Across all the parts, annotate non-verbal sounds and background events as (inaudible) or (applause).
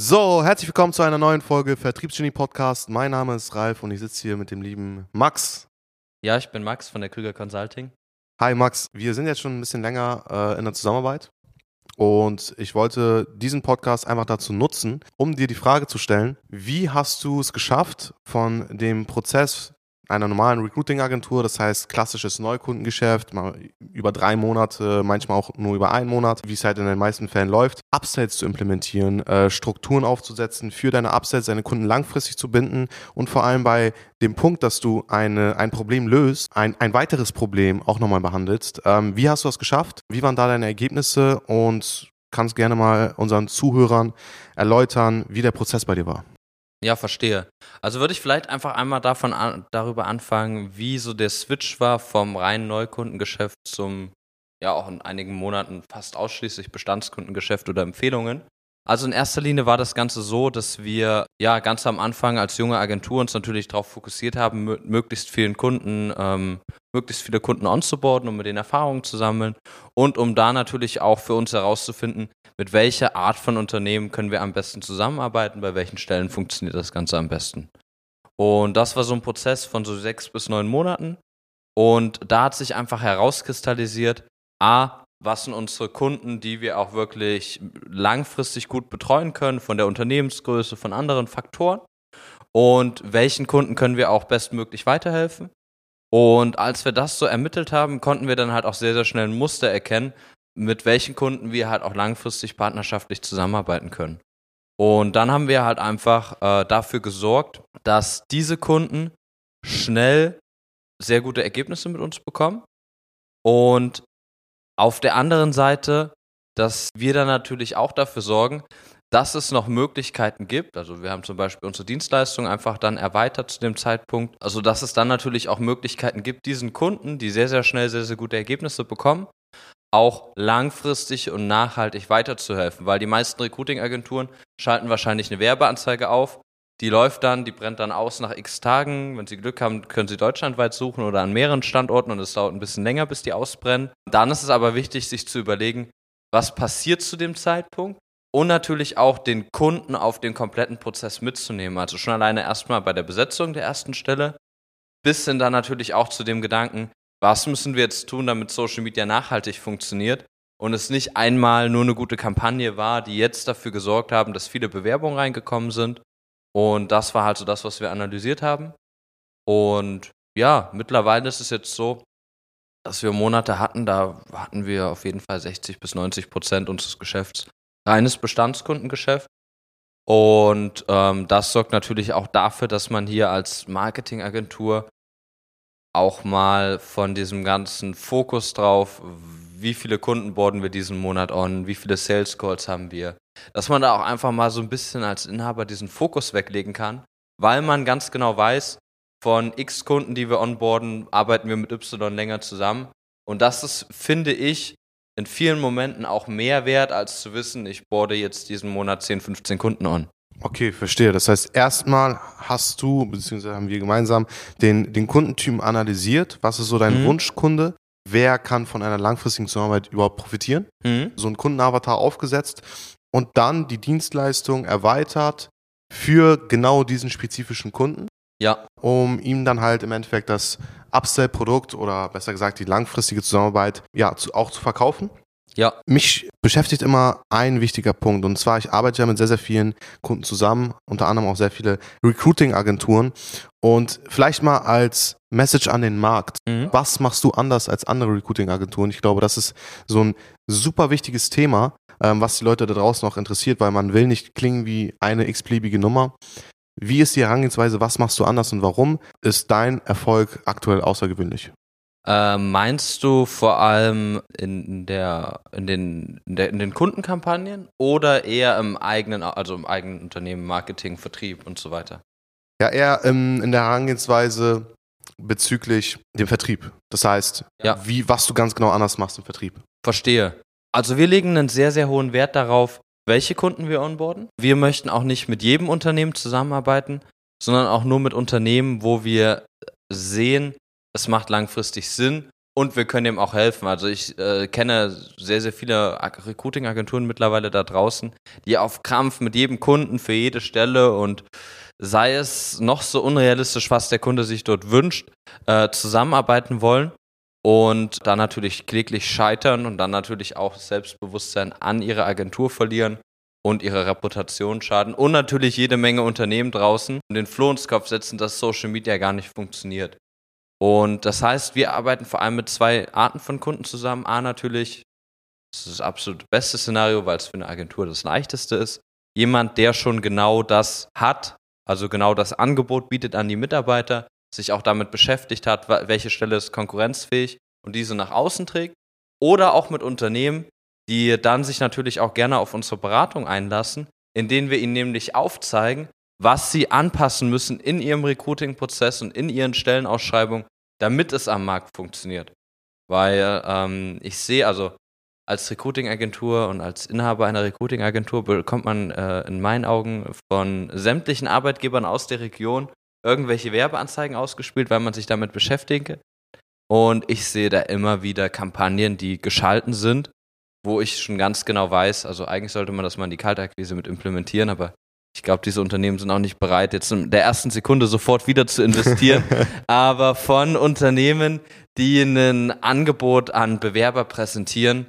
So, herzlich willkommen zu einer neuen Folge Vertriebsgenie Podcast. Mein Name ist Ralf und ich sitze hier mit dem lieben Max. Ja, ich bin Max von der Krüger Consulting. Hi Max, wir sind jetzt schon ein bisschen länger äh, in der Zusammenarbeit und ich wollte diesen Podcast einfach dazu nutzen, um dir die Frage zu stellen, wie hast du es geschafft, von dem Prozess einer normalen Recruiting-Agentur, das heißt klassisches Neukundengeschäft, mal über drei Monate, manchmal auch nur über einen Monat, wie es halt in den meisten Fällen läuft, Upsells zu implementieren, äh, Strukturen aufzusetzen, für deine Upsells deine Kunden langfristig zu binden und vor allem bei dem Punkt, dass du eine, ein Problem löst, ein, ein weiteres Problem auch nochmal behandelst. Ähm, wie hast du das geschafft? Wie waren da deine Ergebnisse? Und kannst gerne mal unseren Zuhörern erläutern, wie der Prozess bei dir war. Ja, verstehe. Also würde ich vielleicht einfach einmal davon an, darüber anfangen, wie so der Switch war vom reinen Neukundengeschäft zum ja auch in einigen Monaten fast ausschließlich Bestandskundengeschäft oder Empfehlungen. Also in erster Linie war das Ganze so, dass wir ja ganz am Anfang als junge Agentur uns natürlich darauf fokussiert haben, möglichst vielen Kunden, ähm, möglichst viele Kunden onzuboarden, um mit den Erfahrungen zu sammeln und um da natürlich auch für uns herauszufinden, mit welcher Art von Unternehmen können wir am besten zusammenarbeiten, bei welchen Stellen funktioniert das Ganze am besten. Und das war so ein Prozess von so sechs bis neun Monaten. Und da hat sich einfach herauskristallisiert, a, was sind unsere Kunden, die wir auch wirklich langfristig gut betreuen können, von der Unternehmensgröße, von anderen Faktoren und welchen Kunden können wir auch bestmöglich weiterhelfen. Und als wir das so ermittelt haben, konnten wir dann halt auch sehr, sehr schnell ein Muster erkennen, mit welchen Kunden wir halt auch langfristig partnerschaftlich zusammenarbeiten können. Und dann haben wir halt einfach äh, dafür gesorgt, dass diese Kunden schnell sehr gute Ergebnisse mit uns bekommen und auf der anderen Seite, dass wir dann natürlich auch dafür sorgen, dass es noch Möglichkeiten gibt. Also wir haben zum Beispiel unsere Dienstleistung einfach dann erweitert zu dem Zeitpunkt. Also dass es dann natürlich auch Möglichkeiten gibt, diesen Kunden, die sehr, sehr schnell sehr, sehr gute Ergebnisse bekommen, auch langfristig und nachhaltig weiterzuhelfen. Weil die meisten Recruiting-Agenturen schalten wahrscheinlich eine Werbeanzeige auf, die läuft dann, die brennt dann aus nach x Tagen. Wenn Sie Glück haben, können Sie deutschlandweit suchen oder an mehreren Standorten und es dauert ein bisschen länger, bis die ausbrennen. Dann ist es aber wichtig, sich zu überlegen, was passiert zu dem Zeitpunkt und natürlich auch den Kunden auf den kompletten Prozess mitzunehmen. Also schon alleine erstmal bei der Besetzung der ersten Stelle, bis hin dann natürlich auch zu dem Gedanken, was müssen wir jetzt tun, damit Social Media nachhaltig funktioniert und es nicht einmal nur eine gute Kampagne war, die jetzt dafür gesorgt haben, dass viele Bewerbungen reingekommen sind, und das war halt so das, was wir analysiert haben. Und ja, mittlerweile ist es jetzt so, dass wir Monate hatten, da hatten wir auf jeden Fall 60 bis 90 Prozent unseres Geschäfts reines Bestandskundengeschäft. Und ähm, das sorgt natürlich auch dafür, dass man hier als Marketingagentur auch mal von diesem ganzen Fokus drauf, wie viele Kunden boarden wir diesen Monat on, wie viele Sales Calls haben wir, dass man da auch einfach mal so ein bisschen als Inhaber diesen Fokus weglegen kann, weil man ganz genau weiß, von x Kunden, die wir onboarden, arbeiten wir mit Y länger zusammen. Und das ist, finde ich, in vielen Momenten auch mehr wert, als zu wissen, ich boarde jetzt diesen Monat 10, 15 Kunden on. Okay, verstehe. Das heißt, erstmal hast du, beziehungsweise haben wir gemeinsam den, den Kundentypen analysiert. Was ist so dein mhm. Wunschkunde? Wer kann von einer langfristigen Zusammenarbeit überhaupt profitieren? Mhm. So ein Kundenavatar aufgesetzt und dann die Dienstleistung erweitert für genau diesen spezifischen Kunden. Ja. Um ihm dann halt im Endeffekt das Upsell-Produkt oder besser gesagt die langfristige Zusammenarbeit ja zu, auch zu verkaufen. Ja. Mich beschäftigt immer ein wichtiger Punkt und zwar, ich arbeite ja mit sehr, sehr vielen Kunden zusammen, unter anderem auch sehr viele Recruiting-Agenturen und vielleicht mal als Message an den Markt. Mhm. Was machst du anders als andere Recruiting-Agenturen? Ich glaube, das ist so ein super wichtiges Thema, ähm, was die Leute da draußen auch interessiert, weil man will nicht klingen wie eine x-beliebige Nummer. Wie ist die Herangehensweise? Was machst du anders und warum ist dein Erfolg aktuell außergewöhnlich? Äh, meinst du vor allem in der, in den, in, der, in den Kundenkampagnen oder eher im eigenen, also im eigenen Unternehmen, Marketing, Vertrieb und so weiter? Ja, eher ähm, in der Herangehensweise bezüglich dem Vertrieb. Das heißt, ja. wie, was du ganz genau anders machst im Vertrieb. Verstehe. Also wir legen einen sehr, sehr hohen Wert darauf, welche Kunden wir onboarden. Wir möchten auch nicht mit jedem Unternehmen zusammenarbeiten, sondern auch nur mit Unternehmen, wo wir sehen, es macht langfristig Sinn und wir können ihm auch helfen. Also ich äh, kenne sehr, sehr viele Recruiting-Agenturen mittlerweile da draußen, die auf Krampf mit jedem Kunden für jede Stelle und sei es noch so unrealistisch, was der Kunde sich dort wünscht, äh, zusammenarbeiten wollen und dann natürlich kläglich scheitern und dann natürlich auch Selbstbewusstsein an ihre Agentur verlieren und ihre Reputation schaden und natürlich jede Menge Unternehmen draußen den Floh ins Kopf setzen, dass Social Media gar nicht funktioniert. Und das heißt, wir arbeiten vor allem mit zwei Arten von Kunden zusammen. A natürlich, das ist das absolut beste Szenario, weil es für eine Agentur das leichteste ist. Jemand, der schon genau das hat, also genau das Angebot bietet an die Mitarbeiter, sich auch damit beschäftigt hat, welche Stelle ist konkurrenzfähig und diese nach außen trägt. Oder auch mit Unternehmen, die dann sich natürlich auch gerne auf unsere Beratung einlassen, in denen wir ihnen nämlich aufzeigen, was sie anpassen müssen in ihrem Recruiting-Prozess und in ihren Stellenausschreibungen, damit es am Markt funktioniert. Weil ähm, ich sehe, also als Recruiting-Agentur und als Inhaber einer Recruiting-Agentur bekommt man äh, in meinen Augen von sämtlichen Arbeitgebern aus der Region irgendwelche Werbeanzeigen ausgespielt, weil man sich damit beschäftigt. Und ich sehe da immer wieder Kampagnen, die geschalten sind, wo ich schon ganz genau weiß, also eigentlich sollte man das mal in die Kaltakquise mit implementieren, aber ich glaube, diese Unternehmen sind auch nicht bereit, jetzt in der ersten Sekunde sofort wieder zu investieren. (laughs) aber von Unternehmen, die ein Angebot an Bewerber präsentieren,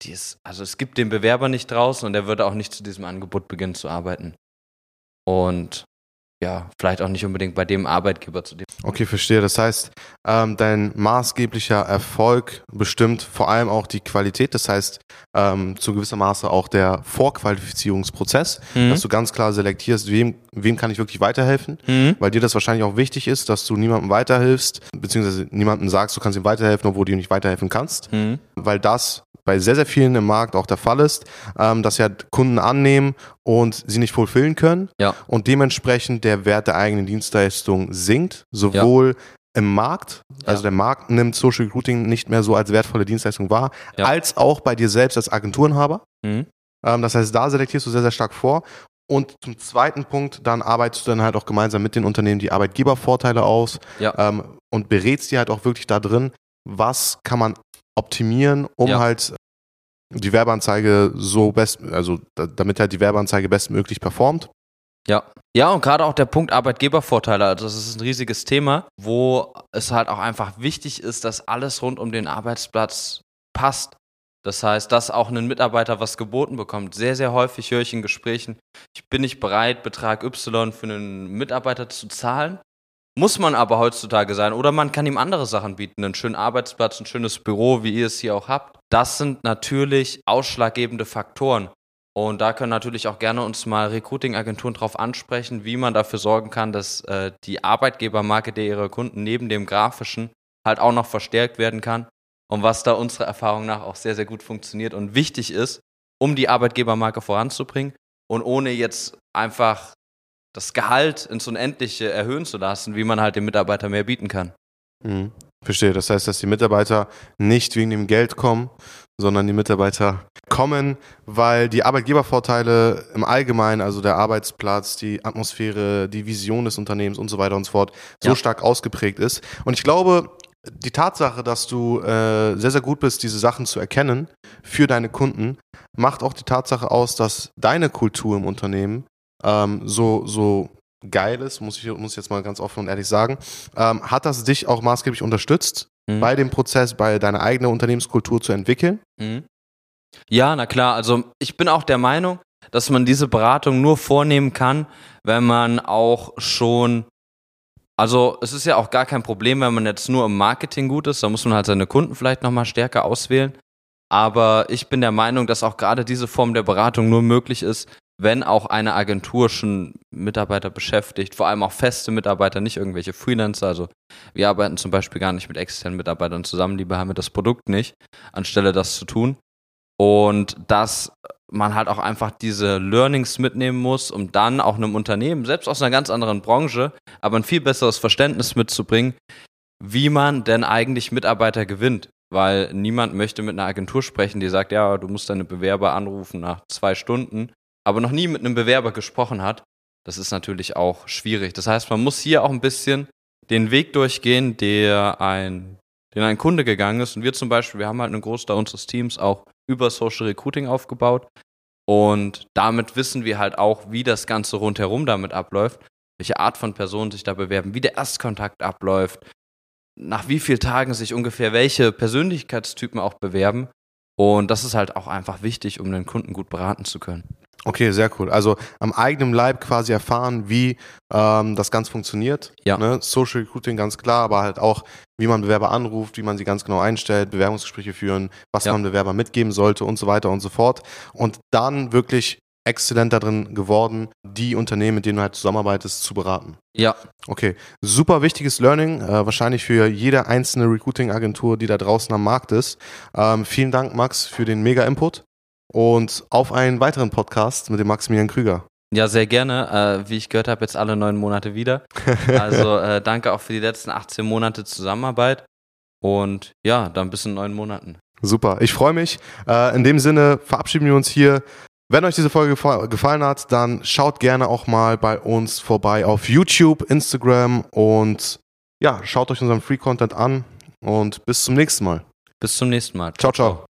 die ist, also es gibt den Bewerber nicht draußen und er würde auch nicht zu diesem Angebot beginnen zu arbeiten. Und ja, vielleicht auch nicht unbedingt bei dem Arbeitgeber zu dem. Okay, verstehe. Das heißt, ähm, dein maßgeblicher Erfolg bestimmt vor allem auch die Qualität. Das heißt, ähm, zu gewisser Maße auch der Vorqualifizierungsprozess, mhm. dass du ganz klar selektierst, wem, wem kann ich wirklich weiterhelfen, mhm. weil dir das wahrscheinlich auch wichtig ist, dass du niemandem weiterhilfst, beziehungsweise niemandem sagst, du kannst ihm weiterhelfen, obwohl du ihm nicht weiterhelfen kannst, mhm. weil das bei sehr, sehr vielen im Markt auch der Fall ist, ähm, dass ja Kunden annehmen und sie nicht fulfillen können ja. und dementsprechend der Wert der eigenen Dienstleistung sinkt, sowohl ja. im Markt, also ja. der Markt nimmt Social Recruiting nicht mehr so als wertvolle Dienstleistung wahr, als auch bei dir selbst als Agenturenhaber. Mhm. Ähm, das heißt, da selektierst du sehr, sehr stark vor und zum zweiten Punkt, dann arbeitest du dann halt auch gemeinsam mit den Unternehmen die Arbeitgebervorteile aus ähm, und berätst die halt auch wirklich da drin, was kann man optimieren, um halt die Werbeanzeige so best, also damit halt die Werbeanzeige bestmöglich performt. Ja. Ja, und gerade auch der Punkt Arbeitgebervorteile, also das ist ein riesiges Thema, wo es halt auch einfach wichtig ist, dass alles rund um den Arbeitsplatz passt. Das heißt, dass auch ein Mitarbeiter was geboten bekommt. Sehr, sehr häufig höre ich in Gesprächen, ich bin nicht bereit, Betrag Y für einen Mitarbeiter zu zahlen. Muss man aber heutzutage sein. Oder man kann ihm andere Sachen bieten. Einen schönen Arbeitsplatz, ein schönes Büro, wie ihr es hier auch habt. Das sind natürlich ausschlaggebende Faktoren. Und da können natürlich auch gerne uns mal Recruiting-Agenturen darauf ansprechen, wie man dafür sorgen kann, dass äh, die Arbeitgebermarke der ihrer Kunden neben dem grafischen halt auch noch verstärkt werden kann. Und was da unserer Erfahrung nach auch sehr, sehr gut funktioniert und wichtig ist, um die Arbeitgebermarke voranzubringen und ohne jetzt einfach das Gehalt ins Unendliche erhöhen zu lassen, wie man halt dem Mitarbeiter mehr bieten kann. Mhm. Verstehe. Das heißt, dass die Mitarbeiter nicht wegen dem Geld kommen, sondern die Mitarbeiter kommen, weil die Arbeitgebervorteile im Allgemeinen, also der Arbeitsplatz, die Atmosphäre, die Vision des Unternehmens und so weiter und so fort, so ja. stark ausgeprägt ist. Und ich glaube, die Tatsache, dass du äh, sehr, sehr gut bist, diese Sachen zu erkennen für deine Kunden, macht auch die Tatsache aus, dass deine Kultur im Unternehmen ähm, so, so geil ist, muss ich, muss ich jetzt mal ganz offen und ehrlich sagen. Ähm, hat das dich auch maßgeblich unterstützt, mhm. bei dem Prozess, bei deiner eigenen Unternehmenskultur zu entwickeln? Mhm. Ja, na klar. Also ich bin auch der Meinung, dass man diese Beratung nur vornehmen kann, wenn man auch schon also es ist ja auch gar kein Problem, wenn man jetzt nur im Marketing gut ist, da muss man halt seine Kunden vielleicht nochmal stärker auswählen. Aber ich bin der Meinung, dass auch gerade diese Form der Beratung nur möglich ist, wenn auch eine Agentur schon Mitarbeiter beschäftigt, vor allem auch feste Mitarbeiter, nicht irgendwelche Freelancer. Also wir arbeiten zum Beispiel gar nicht mit externen Mitarbeitern zusammen, die haben das Produkt nicht, anstelle das zu tun. Und dass man halt auch einfach diese Learnings mitnehmen muss, um dann auch einem Unternehmen, selbst aus einer ganz anderen Branche, aber ein viel besseres Verständnis mitzubringen, wie man denn eigentlich Mitarbeiter gewinnt. Weil niemand möchte mit einer Agentur sprechen, die sagt, ja, du musst deine Bewerber anrufen nach zwei Stunden aber noch nie mit einem Bewerber gesprochen hat, das ist natürlich auch schwierig. Das heißt, man muss hier auch ein bisschen den Weg durchgehen, der ein den ein Kunde gegangen ist. Und wir zum Beispiel, wir haben halt einen Großteil unseres Teams auch über Social Recruiting aufgebaut. Und damit wissen wir halt auch, wie das Ganze rundherum damit abläuft, welche Art von Personen sich da bewerben, wie der Erstkontakt abläuft, nach wie vielen Tagen sich ungefähr welche Persönlichkeitstypen auch bewerben. Und das ist halt auch einfach wichtig, um den Kunden gut beraten zu können. Okay, sehr cool. Also am eigenen Leib quasi erfahren, wie ähm, das Ganze funktioniert. Ja. Ne? Social Recruiting ganz klar, aber halt auch, wie man Bewerber anruft, wie man sie ganz genau einstellt, Bewerbungsgespräche führen, was Ja. man Bewerber mitgeben sollte und so weiter und so fort. Und dann wirklich exzellent darin geworden, die Unternehmen, mit denen du halt zusammenarbeitest, zu beraten. Ja, Okay, super wichtiges Learning, äh, wahrscheinlich für jede einzelne Recruiting-Agentur, die da draußen am Markt ist. Ähm, vielen Dank, Max, für den Mega-Input und auf einen weiteren Podcast mit dem Maximilian Krüger. ja, sehr gerne. Äh, wie ich gehört habe, jetzt alle neun Monate wieder. Also (laughs) äh, danke auch für die letzten 18 Monate Zusammenarbeit. Und ja, dann bis in neun Monaten. Super, ich freue mich. Äh, in dem Sinne verabschieden wir uns hier. Wenn euch diese Folge gefa- gefallen hat, dann schaut gerne auch mal bei uns vorbei auf YouTube, Instagram und ja, schaut euch unseren Free Content an und bis zum nächsten Mal. Bis zum nächsten Mal. Ciao, ciao.